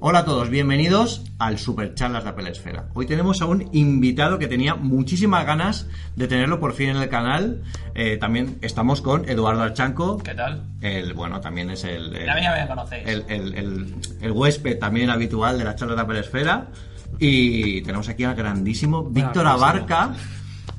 Hola a todos, bienvenidos al Super Charlas de Apple Esfera. Hoy tenemos a un invitado que tenía muchísimas ganas de tenerlo por fin en el canal. Eh, también estamos con Eduardo Archanco. ¿Qué tal? El, bueno, también es el, el, Ya me, conocéis. el, el- el- el huésped también habitual de las charlas de Apple Esfera. Y tenemos aquí al grandísimo Víctor. Abarca.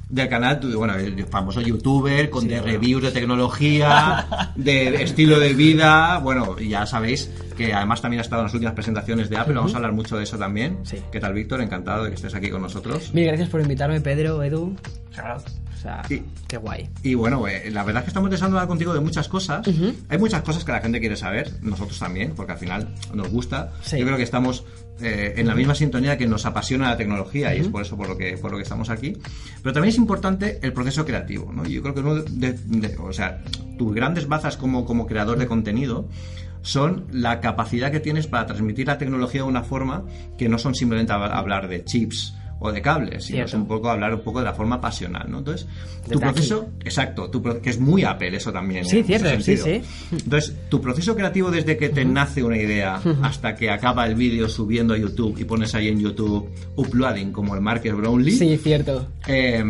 Del canal, bueno, el famoso youtuber con de reviews de tecnología, de estilo de vida. Bueno, ya sabéis que además también ha estado en las últimas presentaciones de Apple. Vamos a hablar mucho de eso también. Sí. ¿Qué tal, Víctor? Encantado de que estés aquí con nosotros. Mil gracias por invitarme, Pedro, Edu. Claro. O sea, Sí. qué guay. Y bueno, eh, la verdad es que estamos deseando hablar contigo de muchas cosas. Hay muchas cosas que la gente quiere saber, nosotros también, porque al final nos gusta. Sí. Yo creo que estamos eh, en la misma sintonía que nos apasiona la tecnología y es por eso por lo que por lo que estamos aquí. Pero también es importante el proceso creativo, ¿no? Yo creo que uno de, de- o sea, tus grandes bazas como como creador de contenido son la capacidad que tienes para transmitir la tecnología de una forma que no son simplemente hab- hablar de chips o de cables, sino es un poco hablar un poco de la forma pasional, ¿no? Entonces, tu aquí. proceso, exacto, tu que es muy Apple eso también. Sí, cierto, sí, sí. Entonces, tu proceso creativo desde que te nace una idea hasta que acaba el vídeo subiendo a YouTube y pones ahí en YouTube uploading como el Marcus Brownlee. Sí, cierto. eh,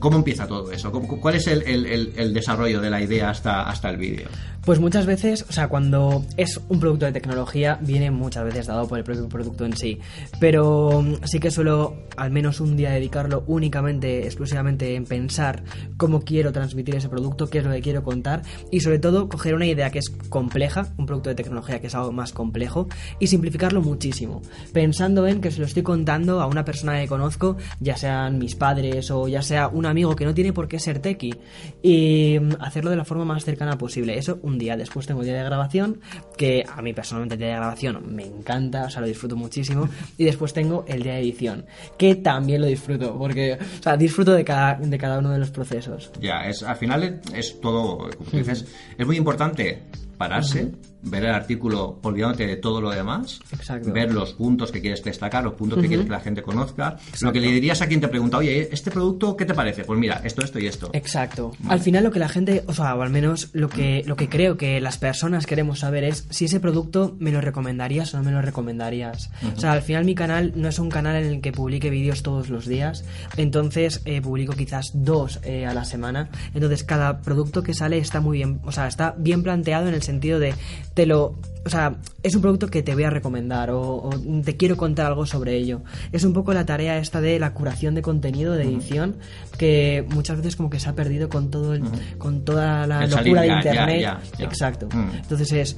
¿Cómo empieza todo eso? ¿Cómo- ¿Cuál es el, el- el- el desarrollo de la idea hasta, hasta el vídeo? Pues muchas veces, o sea, cuando es un producto de tecnología, viene muchas veces dado por el propio producto en sí. Pero mm, sí que suelo al menos un día dedicarlo únicamente, exclusivamente en pensar cómo quiero transmitir ese producto, qué es lo que quiero contar y sobre todo coger una idea que es compleja, un producto de tecnología que es algo más complejo y simplificarlo muchísimo, pensando en que se lo estoy contando a una persona que conozco, ya sean mis padres o ya sea un amigo que no tiene por qué ser tequi y mm, hacerlo de la forma más cercana posible. Eso un día, después tengo el día de grabación, que a mí personalmente el día de grabación me encanta, o sea, lo disfruto muchísimo y después tengo el día de edición, que también lo disfruto, porque, o sea, disfruto de cada, de cada uno de los procesos. Ya, es, al final es, es todo, como tú dices, es muy importante pararse, ver el artículo olvidándote de todo lo demás, Exacto. ver los puntos que quieres destacar, los puntos que quieres que la gente conozca, lo que le dirías a quien te pregunta, oye, ¿este producto qué te parece? Pues mira, esto, esto y esto. Exacto. Al final lo que la gente, o sea, o al menos lo que, lo que creo que las personas queremos saber es si ese producto me lo recomendarías o no me lo recomendarías. O sea, al final mi canal no es un canal en el que publique vídeos todos los días, entonces eh, publico quizás dos eh, a la semana. Entonces cada producto que sale está muy bien, o sea, está bien planteado en el sentido de te lo o sea, es un producto que te voy a recomendar o, o te quiero contar algo sobre ello. Es un poco la tarea esta de la curación de contenido, de edición, que muchas veces como que se ha perdido con todo el, con toda la El locura salir, de ya, internet. ya, ya. Exacto. Entonces es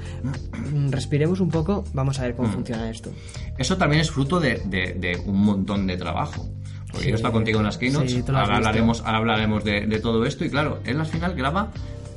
mm, respiremos un poco, vamos a ver cómo funciona esto. Eso también es fruto de, de- de un montón de trabajo. Porque Sí. yo he estado contigo en las keynotes, Sí, ahora hablaremos, ahora hablaremos de, de todo esto y claro, él al final graba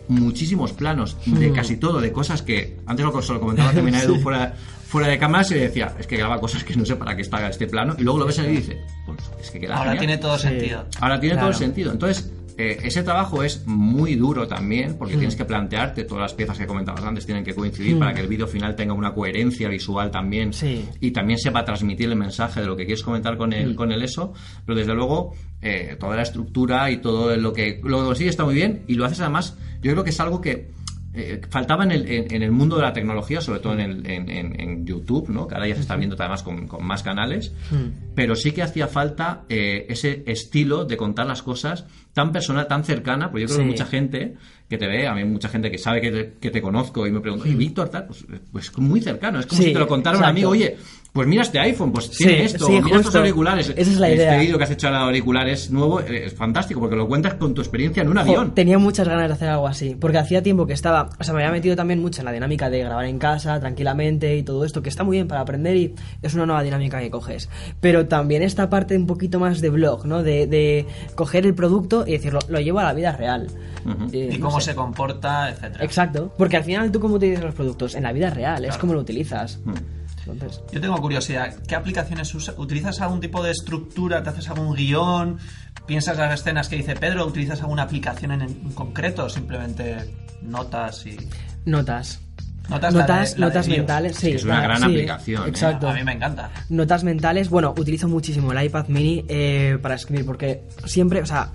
muchísimos planos de Hmm. casi todo, de cosas que antes lo, se lo comentaba también a Edu fuera, fuera de cámara y le decía, es que graba cosas que no sé para qué está este plano y luego lo ves y dice, pues es que queda Ahora genial". tiene todo Sí. sentido. Ahora tiene todo el sentido. Entonces, eh, ese trabajo es muy duro también, porque tienes que plantearte todas las piezas que comentabas antes, tienen que coincidir para que el vídeo final tenga una coherencia visual también Sí. y también sepa transmitir el mensaje de lo que quieres comentar con el, con el eso. Pero desde luego, eh, toda la estructura y todo lo que lo sí está muy bien y lo haces además, yo creo que es algo que eh, faltaba en el, en, en el mundo de la tecnología, sobre todo en, el, en, YouTube, ¿no? que ahora ya se está viendo además con, con más canales, pero sí que hacía falta eh, ese estilo de contar las cosas tan personal, tan cercana, porque yo creo que Sí. mucha gente que te ve, a mí mucha gente que sabe que te, que te conozco y me pregunta, ¿y Víctor tal? Pues, pues muy cercano, es como Sí, si te lo contara un exacto. amigo, oye, pues mira este iPhone, pues tiene Sí, esto, mira estos justo. auriculares. Esa es la este idea. vídeo que has hecho de auriculares nuevo eh, es fantástico, porque lo cuentas con tu experiencia en un Jo, avión. tenía muchas ganas de hacer algo así, porque hacía tiempo que estaba, o sea, me había metido también mucho en la dinámica de grabar en casa, tranquilamente y todo esto, que está muy bien para aprender y es una nueva dinámica que coges. Pero también esta parte un poquito más de blog, ¿no? De, de coger el producto y decirlo, lo llevo a la vida real. Eh, Y no cómo sé. se comporta, etcétera. Exacto, porque al final tú cómo utilizas los productos, en la vida real, es como lo utilizas. Mm. Entonces, Yo tengo curiosidad, ¿qué aplicaciones usas? ¿Utilizas algún tipo de estructura? ¿Te haces algún guion? ¿Piensas las escenas que dice Pedro? ¿Utilizas alguna aplicación en, en concreto? ¿O simplemente notas y...? notas. Notas, Notas, notas mentales, sí. es una gran sí, aplicación, ¿eh? Exacto. A mí me encanta. Notas mentales, bueno, utilizo muchísimo el iPad mini eh, para escribir porque siempre, o sea,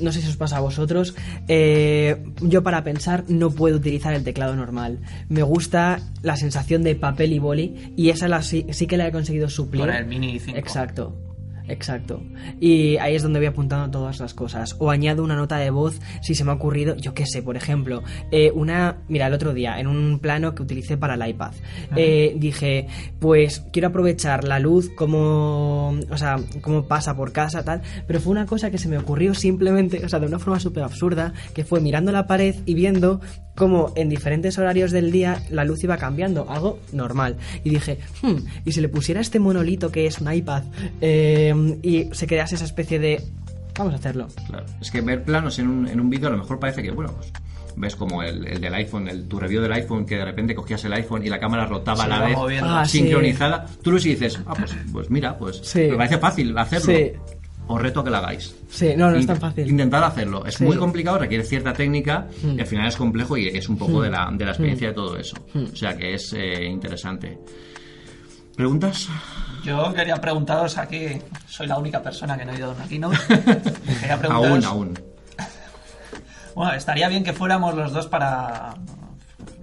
no sé si os pasa a vosotros, eh, yo para pensar no puedo utilizar el teclado normal. Me gusta la sensación de papel y boli y esa la, sí, sí que la he conseguido suplir. Con el Mini 5. Exacto. Exacto. Y ahí es donde voy apuntando todas las cosas. O añado una nota de voz si se me ha ocurrido, yo qué sé, por ejemplo, eh, una... Mira, el otro día, en un plano que utilicé para el iPad, eh, dije, pues quiero aprovechar la luz como... O sea, como pasa por casa, tal. Pero fue una cosa que se me ocurrió simplemente, o sea, de una forma súper absurda, que fue mirando la pared y viendo cómo en diferentes horarios del día la luz iba cambiando, algo normal. Y dije, hmm, y si le pusiera este monolito que es un iPad eh, y se crease esa especie de... Vamos a hacerlo. Claro. Es que ver planos en un, en un vídeo a lo mejor parece que, bueno, pues ves como el, el del iPhone, el, tu review del iPhone, que de repente cogías el iPhone y la cámara rotaba a la vez, moviendo. Ah, sí. sincronizada. Tú lo y dices, ah, pues, pues mira, pues Sí. me parece fácil hacerlo. Sí. Os reto a que lo hagáis. Sí, no, no es tan fácil. Intentar hacerlo. Es Sí. muy complicado, requiere cierta técnica Mm. y al final es complejo y es un poco de, la, de la experiencia de todo eso. Mm. O sea que es eh, interesante. ¿Preguntas? Yo quería preguntaros aquí, soy la única persona que no ha ido a una keynote. Quería Aún, preguntaros, aún. Bueno, estaría bien que fuéramos los dos para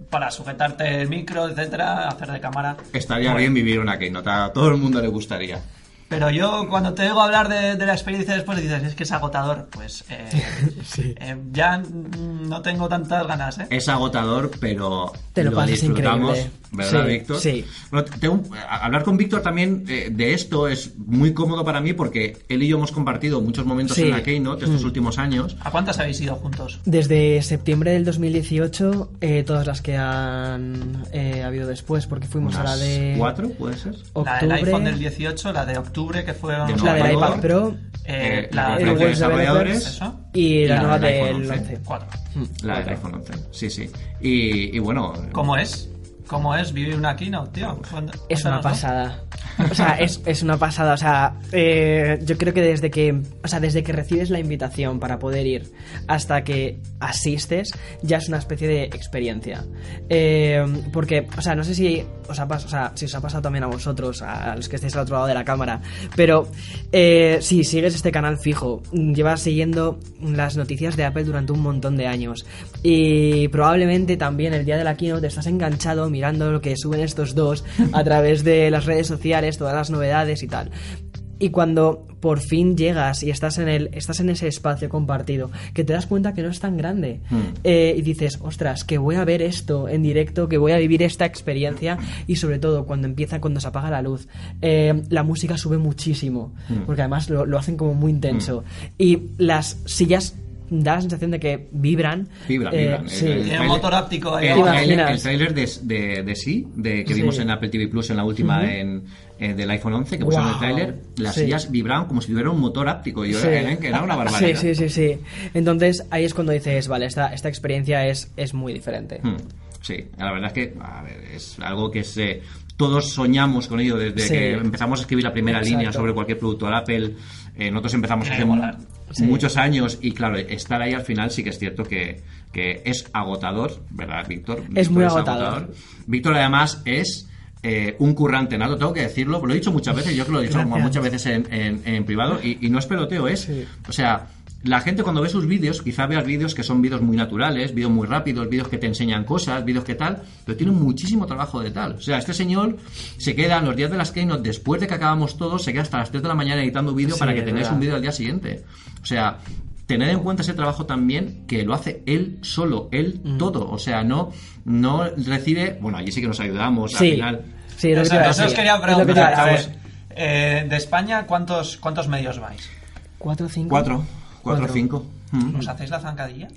para sujetarte el micro, etcétera, hacer de cámara. Estaría Bueno, bien vivir una keynote. A todo el mundo le gustaría. Pero yo cuando te oigo hablar de, de la experiencia después dices, es que es agotador. Pues eh, Sí. eh, ya no tengo tantas ganas, ¿eh? Es agotador, pero Te lo pasas disfrutamos, increíble. ¿Verdad, Sí, Víctor? sí. Bueno, tengo- a- hablar con Víctor también eh, de esto es muy cómodo para mí porque él y yo hemos compartido muchos momentos Sí. en la Keynote estos Mm. últimos años. ¿A cuántas habéis ido juntos? Desde septiembre del 2018, eh, todas las que han eh, habido después, porque fuimos a la de ¿Cuatro, puede ser? La del octubre, iPhone del 18, la de octubre que fueron... De la del iPad. Pro eh, Eh, la la de desarrolladores. Y la, la nueva del iPhone del 11. 11. Cuatro. La del iPhone 11. Sí, sí. Y, y bueno... ¿Cómo es? ¿Cómo es vivir una keynote, tío? Es una pasada. O sea, es, es una pasada. O sea, eh, yo creo que desde que, o sea, desde que recibes la invitación para poder ir hasta que asistes, ya es una especie de experiencia. Eh, porque, o sea, no sé si os ha, pas- o sea, si os ha pasado también a vosotros, a los que estáis al otro lado de la cámara, pero eh, si sigues este canal fijo, llevas siguiendo las noticias de Apple durante un montón de años y probablemente también el día de la keynote estás enganchado mirando lo que suben estos dos a través de las redes sociales, todas las novedades y tal. Y cuando por fin llegas y estás en el estás en ese espacio compartido, que te das cuenta que no es tan grande Hmm. eh, y dices, ostras, que voy a ver esto en directo, que voy a vivir esta experiencia y sobre todo cuando empieza, cuando se apaga la luz, eh, la música sube muchísimo, Hmm. porque además lo, lo hacen como muy intenso y las sillas da la sensación de que vibran. Vibran, eh, vibran. sí. El- motor áptico ahí. El, ¿Te trailer, imaginas? el trailer de, de, de sí, de, que Sí. vimos en Apple TV Plus en la última en, eh, del iPhone 11, que pusieron el Guau. trailer, las Sí. sillas vibraban como si tuviera un motor áptico. Y yo Sí. era, era una barbaridad. Sí, sí, sí, sí. Entonces ahí es cuando dices, vale, esta, esta experiencia es, es muy diferente. Hmm, Sí, la verdad es que a ver, es algo que se, todos soñamos con ello desde Sí. que empezamos a escribir la primera Exacto. línea sobre cualquier producto de Apple. Eh, nosotros empezamos hace que. Sí. muchos años y claro, estar ahí al final sí que es cierto que, que es agotador, ¿verdad, Víctor? Es Víctor muy agotador. Víctor además es eh, un currante nato, tengo que decirlo, lo he dicho muchas veces, yo que lo he dicho Gracias. muchas veces en, en- en privado y, y no es peloteo, es, Sí. o sea, la gente cuando ve sus vídeos, quizá veas vídeos que son vídeos muy naturales, vídeos muy rápidos, vídeos que te enseñan cosas, vídeos que tal, pero tienen muchísimo trabajo de tal. O sea, este señor se queda en los días de las Keynote, después de que acabamos todos, se queda hasta las 3 de la mañana editando vídeo Sí, para que tengáis verdad. un vídeo al día siguiente. O sea, tened en cuenta ese trabajo también que lo hace él solo, él Mm. todo. O sea, no, no recibe, bueno, allí sí que nos ayudamos al final. Sí, lo que Eso, os quería Es lo que te preguntar. a ver, eh, de España, ¿cuántos, ¿cuántos medios vais? ¿Cuatro o cinco? Cuatro, cuatro, Cuatro. cinco. Mm. ¿Os hacéis la zancadilla?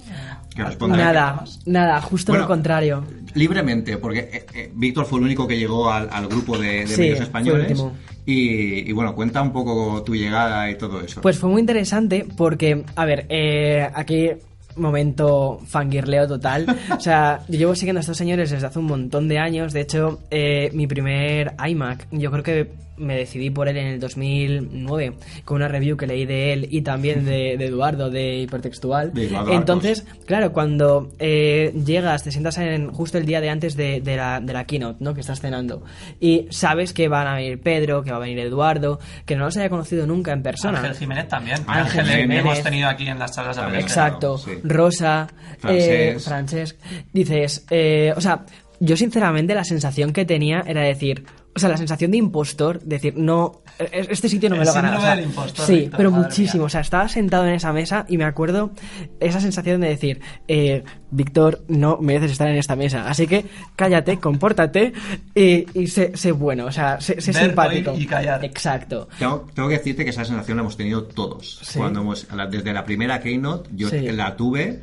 Que ¿Os responda. ponéis Nada, nada, justo Bueno, lo contrario. Libremente, porque eh, eh, Víctor fue el único que llegó al, al grupo de, de Sí, medios fue españoles. el último. Y, y bueno, cuenta un poco tu llegada y todo eso. Pues fue muy interesante porque, a ver, eh, aquí momento fangirleo total. O sea, yo llevo siguiendo a estos señores desde hace un montón de años. De hecho, eh, mi primer iMac, yo creo que me decidí por él en el 2009 con una review que leí de él y también de, de Eduardo de Hipertextual. De Entonces, claro, cuando eh, llegas, te sientas en justo el día de antes de, de la, de la keynote, ¿no? Que estás cenando y sabes que van a venir Pedro, que va a venir Eduardo, que no los haya conocido nunca en persona. Ángel Jiménez también. Ángel Jiménez. hemos tenido aquí en las charlas de. Apple. Exacto. Sí. Rosa, eh, Francesc. Francesc. Dices, eh, o sea, yo sinceramente la sensación que tenía era decir, o sea, la sensación de impostor, decir, no, e- este sitio no me El lo gana. o sea, del impostor, sí, pero muchísimo. mía. O sea, estaba sentado en esa mesa y me acuerdo esa sensación de decir, eh, Víctor, no mereces estar en esta mesa. Así que cállate, compórtate y, y sé, sé bueno, o sea, sé, sé Ver, simpático. y callar. Exacto. Tengo, tengo que decirte que esa sensación la hemos tenido todos. Sí. Cuando hemos, desde la primera Keynote, yo Sí. la tuve,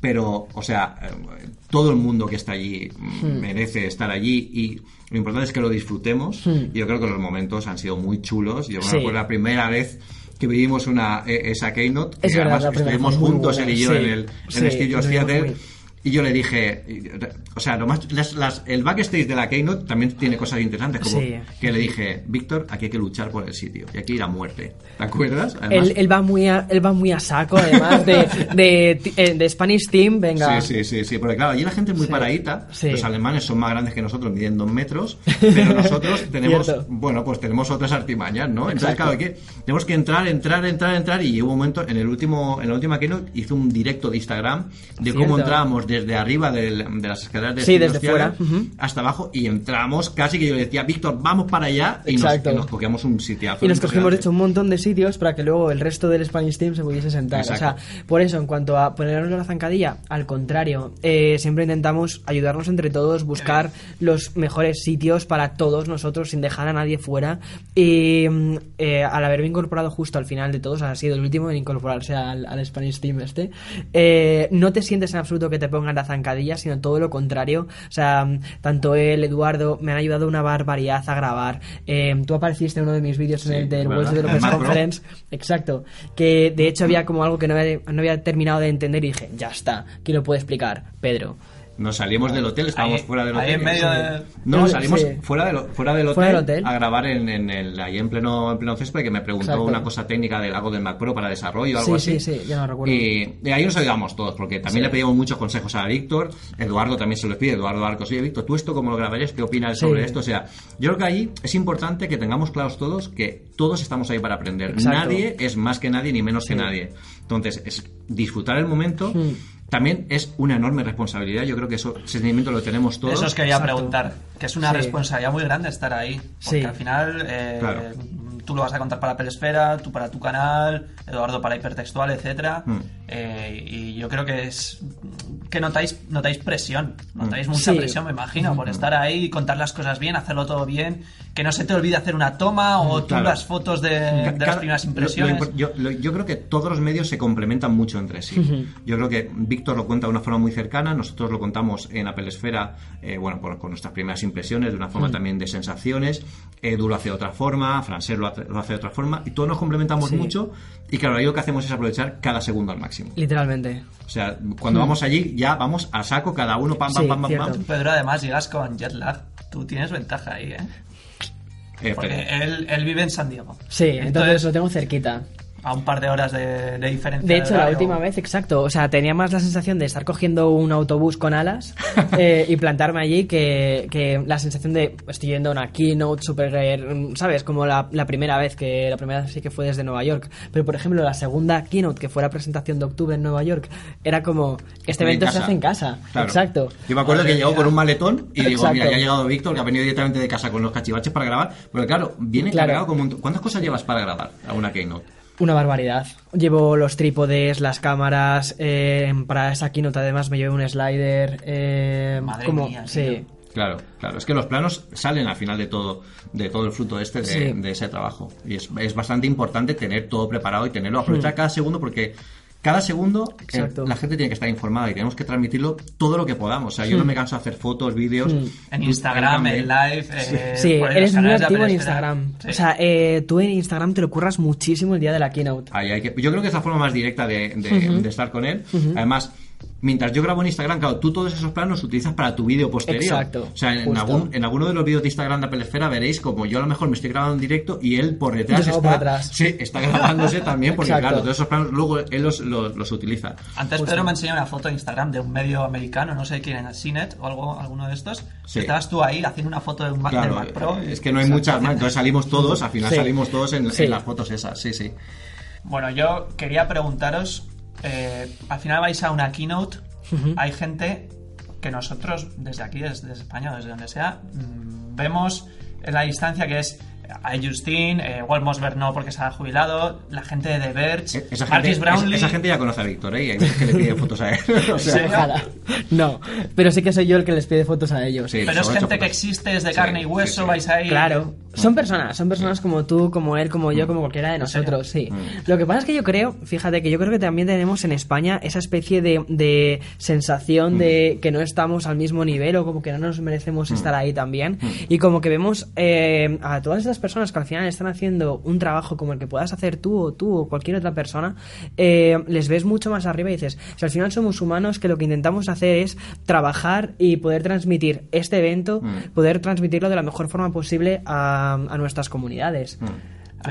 pero, o sea, todo el mundo que está allí mm, Hmm. merece estar allí y lo importante es que lo disfrutemos. Y Yo creo que los momentos han sido muy chulos. Yo me Hmm. Sí. acuerdo la primera vez que vivimos una, e- esa Keynote, Es que verdad, además primera estuvimos juntos buena. él y yo Sí, en el, en sí, el Theater. Y yo le dije, o sea, lo más, las- las- el backstage de la Keynote también tiene cosas interesantes, como Sí. que le dije, Víctor, aquí hay que luchar por el sitio y aquí ir a muerte. ¿Te acuerdas? Además- Él, él va muy a, él va muy a saco, además de, de, eh, de Spanish Team, venga. Sí, sí, sí, sí, porque claro, allí la gente es muy Sí, paradita, sí. los alemanes son más grandes que nosotros, miden dos metros, pero nosotros tenemos, Cierto. bueno, pues tenemos otras artimañas, ¿no? Entonces, Exacto. claro, que, tenemos que entrar, entrar, entrar, entrar, y hubo un momento, en el último, en la última keynote, hizo un directo de Instagram de cómo Cierto. entrábamos desde arriba del- de las escaleras de Sí, desde fuera, hasta abajo, y entramos casi que yo le decía, Víctor, vamos para allá, y nos, y nos cogíamos un sitiazo. Y nos cogimos, de hecho, un montón de sitios para que luego el resto del Spanish Team se pudiese sentar. Exacto. O sea, por eso, en cuanto a ponernos la zancadilla, al contrario, eh, siempre intentamos ayudarnos entre todos, buscar los mejores sitios para todos nosotros, sin dejar a nadie fuera. Y mm, eh, al haberme incorporado justo al final de todos, ha sido el último en incorporarse al, al Spanish Team este, eh, no te sientes en absoluto que te pongan la zancadilla, sino todo lo contrario. O sea, tanto él, Eduardo, me han ayudado una barbaridad a grabar. Eh, tú apareciste en uno de mis vídeos en Sí, el del. World Mac Pro. Conference. Exacto. Que de hecho había como algo que no había, no había terminado de entender y dije, ya está, ¿quién lo puede explicar? Pedro. Nos salimos del hotel, estábamos Ahí- fuera del ahí hotel. en medio de- No, salimos Sí. fuera, del, fuera, del hotel, Fuera del hotel. a grabar en, en el, ahí en pleno, en pleno césped que me preguntó Exacto. una cosa técnica del algo del Mac Pro para desarrollo o algo Sí, así. sí, sí, ya no recuerdo. Y de ahí nos ayudamos todos, porque también Sí. le pedimos muchos consejos a Víctor, Eduardo también se los pide, Eduardo Arcos, oye Víctor, ¿tú esto cómo lo grabarías? ¿Qué opinas Sí. sobre esto? O sea, yo creo que ahí es importante que tengamos claros todos que todos estamos ahí para aprender. Exacto. Nadie es más que nadie ni menos que nadie. Entonces, es disfrutar el momento. También es una enorme responsabilidad. Yo creo que eso, ese sentimiento lo tenemos todos. Eso os quería Exacto. preguntar, que es una Sí. responsabilidad muy grande estar ahí. Porque Sí. al final eh, Claro. Tú lo vas a contar para Pelesfera, tú para tu canal, Eduardo para Hipertextual, etcétera. Mm. Eh, y yo creo que es que notáis, notáis presión, notáis mucha Sí. presión, me imagino, por estar ahí, contar las cosas bien, hacerlo todo bien, que no se te olvide hacer una toma o tú Claro. las fotos de, de las primeras lo- lo impresiones. impor- yo, lo- yo creo que todos los medios se complementan mucho entre sí. Yo creo que Víctor lo cuenta de una forma muy cercana, nosotros lo contamos en Apple Esfera, eh, bueno, con, con nuestras primeras impresiones, de una forma también de sensaciones. Edu lo hace de otra forma, Francés lo, hace- lo hace de otra forma, y todos nos complementamos Sí. mucho. Y claro, ahí lo que hacemos es aprovechar cada segundo al máximo. Literalmente. O sea, cuando vamos allí, ya vamos a saco, cada uno, pam, pam, Sí, pam, pam, cierto. pam. Pedro, además llegas con jet lag. Tú tienes ventaja ahí, ¿eh? Porque él, él vive en San Diego. Sí, entonces lo tengo cerquita. A un par de horas de, de diferencia. De hecho, la horario. última vez, exacto. O sea, tenía más la sensación de estar cogiendo un autobús con alas eh, y plantarme allí que, que la sensación de estoy yendo a una keynote super, eh, ¿sabes? Como la, la primera vez, que la primera vez sí que fue desde Nueva York. Pero, por ejemplo, la segunda keynote, que fue la presentación de octubre en Nueva York, era como, este evento se hace en casa. Claro. Exacto. Yo me acuerdo que llegó con un maletón y digo, Exacto. mira, ya ha llegado Víctor, que ha venido directamente de casa con los cachivaches para grabar. Pero claro, viene Claro. cargado con un ¿Cuántas cosas llevas para grabar a una Keynote? Una barbaridad. Llevo los trípodes, las cámaras. eh, para esa keynote, además, me llevé un slider. Eh, Madre como, mía, sí. tío. Claro, claro. Es que los planos salen al final de todo, de todo el fruto este de, Sí. de ese trabajo. Y es, es bastante importante tener todo preparado y tenerlo, aprovechar cada segundo porque cada segundo eh, Exacto. la gente tiene que estar informada y tenemos que transmitirlo todo lo que podamos. O sea, yo no me canso de hacer fotos, vídeos. En Instagram, en live. eh, Sí, por eres muy activo en Instagram. O sea, eh, tú en Instagram te lo curras muchísimo el día de la keynote. Ahí hay que- yo creo que es la forma más directa de, de- de estar con él. Además, mientras yo grabo en Instagram, claro, tú todos esos planos los utilizas para tu vídeo posterior. Exacto, O sea, en, algún, en alguno de los vídeos de Instagram de Apple Esfera veréis como yo a lo mejor me estoy grabando en directo y él por detrás Yo está, por detrás. Sí, está grabándose también porque Exacto. claro, todos esos planos luego él los, los, los utiliza. Antes Pedro me enseñó una foto en Instagram de un medio americano, no sé quién era, CNET o algo, alguno de estos. Sí. Estabas tú ahí haciendo una foto de un Mac, del Claro, Mac Pro. es que no hay muchas más, entonces salimos todos, al final Sí. salimos todos en, en las fotos esas, sí, sí. Bueno, yo quería preguntaros, eh, al final vais a una keynote, hay gente que nosotros desde aquí, desde, España o desde donde sea, mm, vemos en la distancia que es a Justin, eh, Walt Mosberg no porque se ha jubilado, la gente de The Verge, Eh, Esa gente, Brownlee... esa gente ya conoce a Víctor, ¿eh? Y hay veces que le pide fotos a él. O sea, Sí. Ojalá. No, pero sí que soy yo el que les pide fotos a ellos. Sí. Pero es gente que existe, es de Sí, carne y sí, hueso, sí. vais ahí... Claro, son personas, son personas como tú, como él, como yo, como cualquiera de nosotros, sí. Lo que pasa es que yo creo, fíjate que yo creo que también tenemos en España esa especie de, de sensación de que no estamos al mismo nivel o como que no nos merecemos estar ahí también. Y como que vemos eh, a todas estas personas que al final están haciendo un trabajo como el que puedas hacer tú o tú o cualquier otra persona, eh, les ves mucho más arriba y dices, si al final somos humanos que lo que intentamos hacer es trabajar y poder transmitir este evento, poder transmitirlo de la mejor forma posible a, a nuestras comunidades. Mm. ¿Habéis,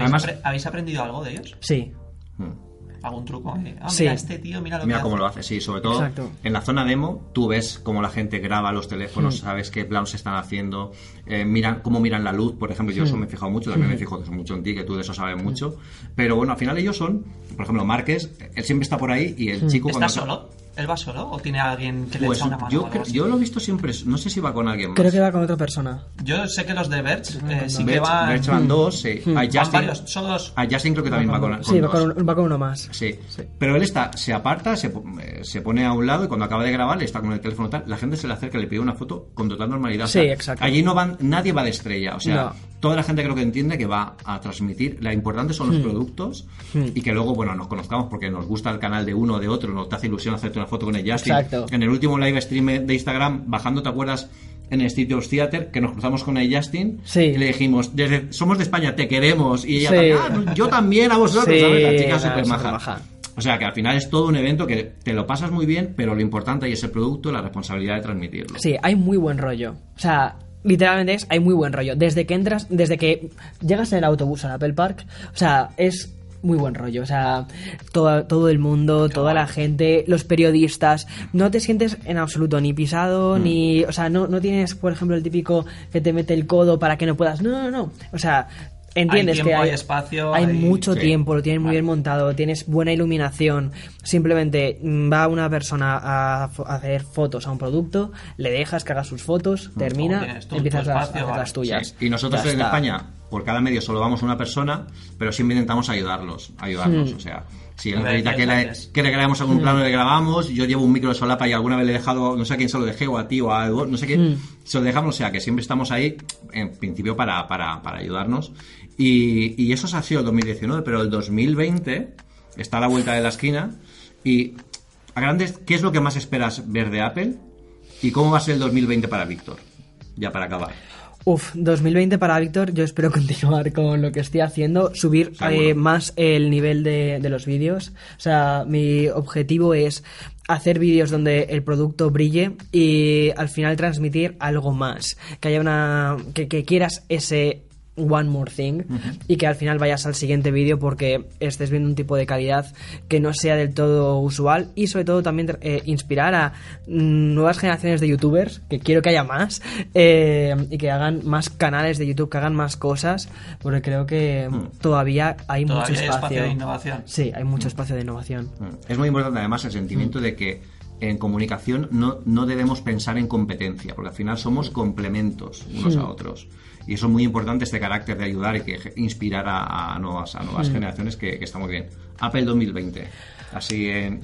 Además, apre- ¿Habéis aprendido algo de ellos? Sí, mm. ¿Algún truco? Eh, Ah, Sí. mira, este tío, mira lo Mira que cómo hace. lo hace, sí, sobre todo Exacto. en la zona demo, tú ves cómo la gente graba los teléfonos, sabes qué planos están haciendo, eh, miran cómo miran la luz, por ejemplo, yo eso me he fijado mucho, también me fijo mucho en ti, que tú de eso sabes mucho, pero bueno, al final ellos son, por ejemplo, Márquez, él siempre está por ahí y el chico ¿Está cuando... solo? ¿Él va solo? ¿O tiene alguien que le Pues echa una mano? yo, yo lo he visto siempre, no sé si va con alguien más. creo que va con otra persona. Yo sé que los de Verge eh, sí que van... Verge van dos, sí. A van Justin, varios, solo dos. a Justin creo que también va con, con sí, va dos. con, va con uno más. Sí. pero él está, se aparta, se, eh, se pone a un lado y cuando acaba de grabar, está con el teléfono tal, la gente se le acerca y le pide una foto con total normalidad. O Sí, sea, exacto. Allí no van, nadie va de estrella, o sea, No. Toda la gente creo que entiende que va a transmitir, la importante son Hmm. los productos y que luego, bueno, nos conozcamos porque nos gusta el canal de uno o de otro, nos te hace ilusión hacerte una foto con el Justin. Exacto. En el último live stream de Instagram, bajando, ¿te acuerdas? En el Studios Theater, que nos cruzamos con el Justin Sí. y le dijimos, desde, somos de España, te queremos. Y ella, Sí. también, "Ah, yo también a vosotros, Sí, ¿sabes? La chica maja. supermaja. O sea que al final es todo un evento que te lo pasas muy bien, pero lo importante ahí es el producto y la responsabilidad de transmitirlo. Sí, hay muy buen rollo. O sea, literalmente es, hay muy buen rollo. Desde que entras, desde que llegas en el autobús al Apple Park, o sea, es muy buen rollo. O sea, todo, todo el mundo, toda la gente, los periodistas, no te sientes en absoluto ni pisado, Mm. ni. O sea, no, no tienes, por ejemplo, el típico que te mete el codo para que no puedas. No, no, no. O sea. Entiendes tiempo, que hay, hay espacio, hay hay- mucho Sí. tiempo, lo tienen muy Vale. bien montado, tienes buena iluminación. Simplemente mm, va una persona a hacer fotos a un producto, le dejas que haga sus fotos, termina, tienes tú empiezas a espacio, hacer vale. las tuyas. Sí, Y nosotros Ya en está. España, por cada medio solo vamos una persona, pero siempre intentamos ayudarlos, Hmm. ayudarlos. O sea, si que necesita que le, que le grabemos Hmm. algún plano, le grabamos. Yo llevo un micro de solapa y alguna vez le he dejado, no sé a quién se lo dejé, o a ti, o a Edu, no sé quién, Hmm. se lo dejamos. O sea, que siempre estamos ahí, en principio, para, para, para ayudarnos. Y, y eso ha sido el 2019, pero el 2020 está a la vuelta de la esquina. Y a grandes, ¿qué es lo que más esperas ver de Apple? ¿Y cómo va a ser el 2020 para Víctor? Ya para acabar. Uf, 2020 para Víctor, yo espero continuar con lo que estoy haciendo, subir eh, más el nivel de, de los vídeos. O sea, mi objetivo es hacer vídeos donde el producto brille y al final transmitir algo más. Que haya una. que, que quieras ese one more thing y que al final vayas al siguiente vídeo porque estés viendo un tipo de calidad que no sea del todo usual y sobre todo también eh, inspirar a nuevas generaciones de youtubers que quiero que haya más eh, y que hagan más canales de youtube que hagan más cosas porque creo que todavía hay Todavía mucho hay espacio espacio. de innovación. sí hay mucho espacio de innovación. Es muy importante además el sentimiento de que en comunicación no, no debemos pensar en competencia, porque al final somos complementos unos a otros. Y eso es muy importante, este carácter de ayudar y que inspirar a, a nuevas, a nuevas generaciones, que, que está muy bien. Apple 2020, así en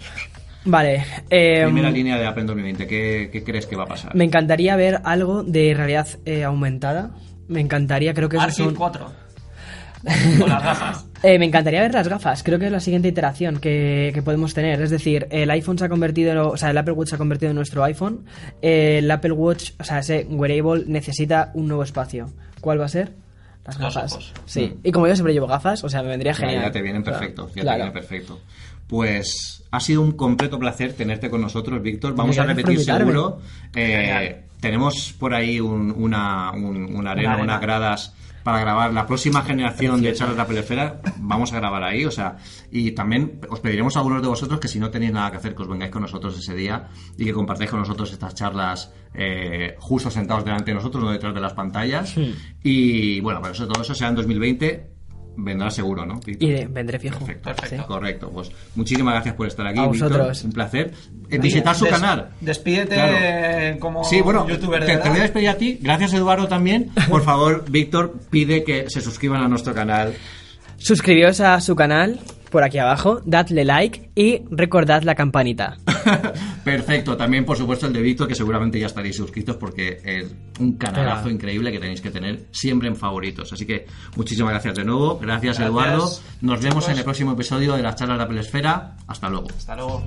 vale eh, primera línea de Apple 2020, ¿qué, qué crees que va a pasar? me encantaría ver algo de realidad eh, aumentada me encantaría creo que Arcade son 4. Con las gafas. Eh, me encantaría ver las gafas. Creo que es la siguiente iteración que, que podemos tener. Es decir, el iPhone se ha convertido, o sea, el Apple Watch se ha convertido en nuestro iPhone. Eh, el Apple Watch, o sea, ese wearable necesita un nuevo espacio. ¿Cuál va a ser? Las gafas. Sí. Y como yo siempre llevo gafas, o sea, me vendría genial. ya te vienen perfecto, ya Claro. te vienen perfecto. Pues ha sido un completo placer tenerte con nosotros, Víctor. Vamos a Gracias repetir seguro. Eh, tenemos por ahí un- una, un- una arena, arena. unas gradas para grabar la próxima generación de charlas de la pelefera. Vamos a grabar ahí, o sea, y también os pediremos a algunos de vosotros que si no tenéis nada que hacer, que os vengáis con nosotros ese día y que compartáis con nosotros estas charlas eh, justo sentados delante de nosotros, no detrás de las pantallas. Y bueno, pero eso, todo eso será en 2020. Vendrá seguro, ¿no? Víctor? Y de- vendré fijo. Perfecto, Perfecto. Sí. Correcto, pues muchísimas gracias por estar aquí, A Víctor. Un placer. Eh, visitar su Des- canal. Despídete Claro. como Sí, bueno, youtuber de te, voy a despedir a ti. Gracias, Eduardo, también. Por favor, Víctor, pide que se suscriban a nuestro canal. Suscribíos a su canal por aquí abajo, dadle like y recordad la campanita. Perfecto. También, por supuesto, el de Víctor, que seguramente ya estaréis suscritos porque es un canalazo Claro. increíble que tenéis que tener siempre en favoritos. Así que muchísimas gracias de nuevo. Gracias, Gracias, Eduardo. Nos vemos en el próximo episodio de las charlas de la Pelesfera. Hasta luego. Hasta luego.